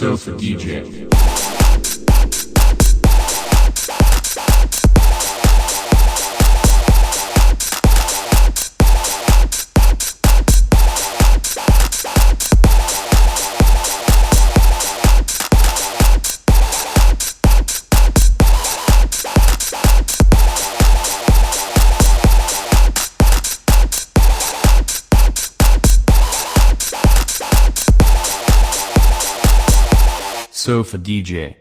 Sofa DJ. Sofa DJ.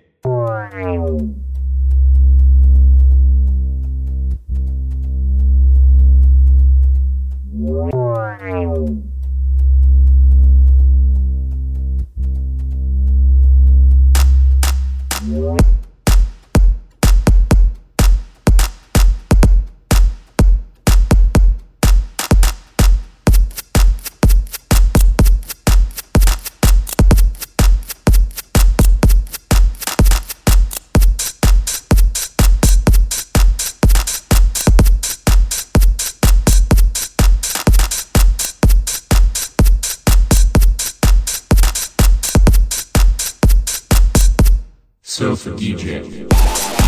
Sofa DJ. DJ,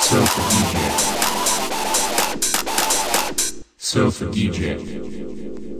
Sofa DJ. Sofa DJ.